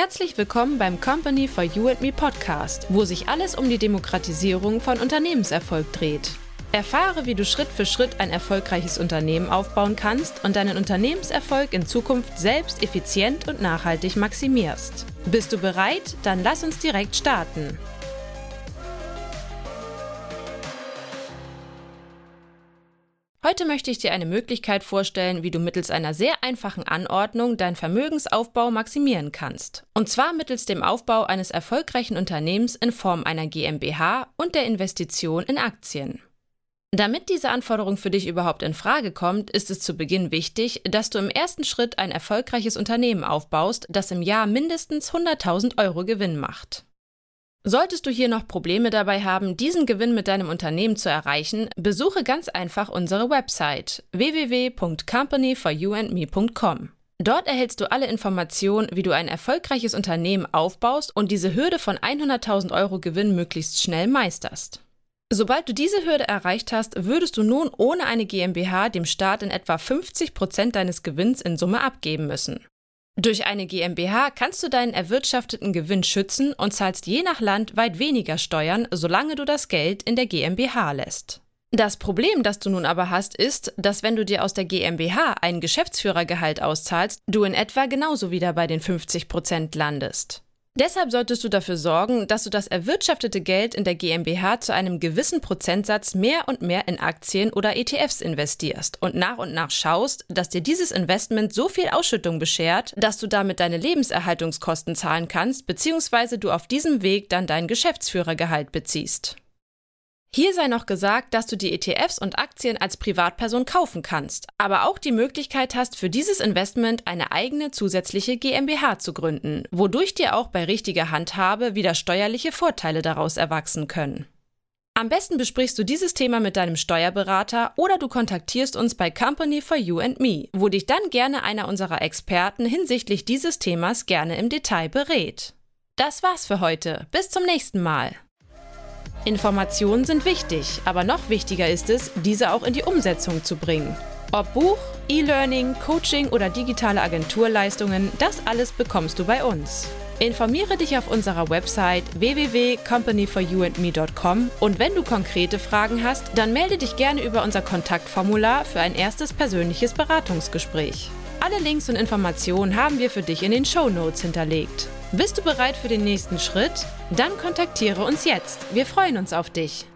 Herzlich willkommen beim Company for You and Me Podcast, wo sich alles um die Demokratisierung von Unternehmenserfolg dreht. Erfahre, wie du Schritt für Schritt ein erfolgreiches Unternehmen aufbauen kannst und deinen Unternehmenserfolg in Zukunft selbst effizient und nachhaltig maximierst. Bist du bereit? Dann lass uns direkt starten. Heute möchte ich dir eine Möglichkeit vorstellen, wie du mittels einer sehr einfachen Anordnung deinen Vermögensaufbau maximieren kannst. Und zwar mittels dem Aufbau eines erfolgreichen Unternehmens in Form einer GmbH und der Investition in Aktien. Damit diese Anforderung für dich überhaupt in Frage kommt, ist es zu Beginn wichtig, dass du im ersten Schritt ein erfolgreiches Unternehmen aufbaust, das im Jahr mindestens 100.000 Euro Gewinn macht. Solltest du hier noch Probleme dabei haben, diesen Gewinn mit deinem Unternehmen zu erreichen, besuche ganz einfach unsere Website www.companyforyouandme.com. Dort erhältst du alle Informationen, wie du ein erfolgreiches Unternehmen aufbaust und diese Hürde von 100.000 Euro Gewinn möglichst schnell meisterst. Sobald du diese Hürde erreicht hast, würdest du nun ohne eine GmbH dem Staat in etwa 50 Prozent deines Gewinns in Summe abgeben müssen. Durch eine GmbH kannst du deinen erwirtschafteten Gewinn schützen und zahlst je nach Land weit weniger Steuern, solange du das Geld in der GmbH lässt. Das Problem, das du nun aber hast, ist, dass wenn du dir aus der GmbH ein Geschäftsführergehalt auszahlst, du in etwa genauso wieder bei den 50 Prozent landest. Deshalb solltest du dafür sorgen, dass du das erwirtschaftete Geld in der GmbH zu einem gewissen Prozentsatz mehr und mehr in Aktien oder ETFs investierst und nach und nach schaust, dass dir dieses Investment so viel Ausschüttung beschert, dass du damit deine Lebenserhaltungskosten zahlen kannst, beziehungsweise du auf diesem Weg dann dein Geschäftsführergehalt beziehst. Hier sei noch gesagt, dass du die ETFs und Aktien als Privatperson kaufen kannst, aber auch die Möglichkeit hast, für dieses Investment eine eigene zusätzliche GmbH zu gründen, wodurch dir auch bei richtiger Handhabe wieder steuerliche Vorteile daraus erwachsen können. Am besten besprichst du dieses Thema mit deinem Steuerberater oder du kontaktierst uns bei Company for You and Me, wo dich dann gerne einer unserer Experten hinsichtlich dieses Themas gerne im Detail berät. Das war's für heute. Bis zum nächsten Mal. Informationen sind wichtig, aber noch wichtiger ist es, diese auch in die Umsetzung zu bringen. Ob Buch, E-Learning, Coaching oder digitale Agenturleistungen, das alles bekommst du bei uns. Informiere dich auf unserer Website www.companyforyouandme.com und wenn du konkrete Fragen hast, dann melde dich gerne über unser Kontaktformular für ein erstes persönliches Beratungsgespräch. Alle Links und Informationen haben wir für dich in den Show Notes hinterlegt. Bist du bereit für den nächsten Schritt? Dann kontaktiere uns jetzt. Wir freuen uns auf dich.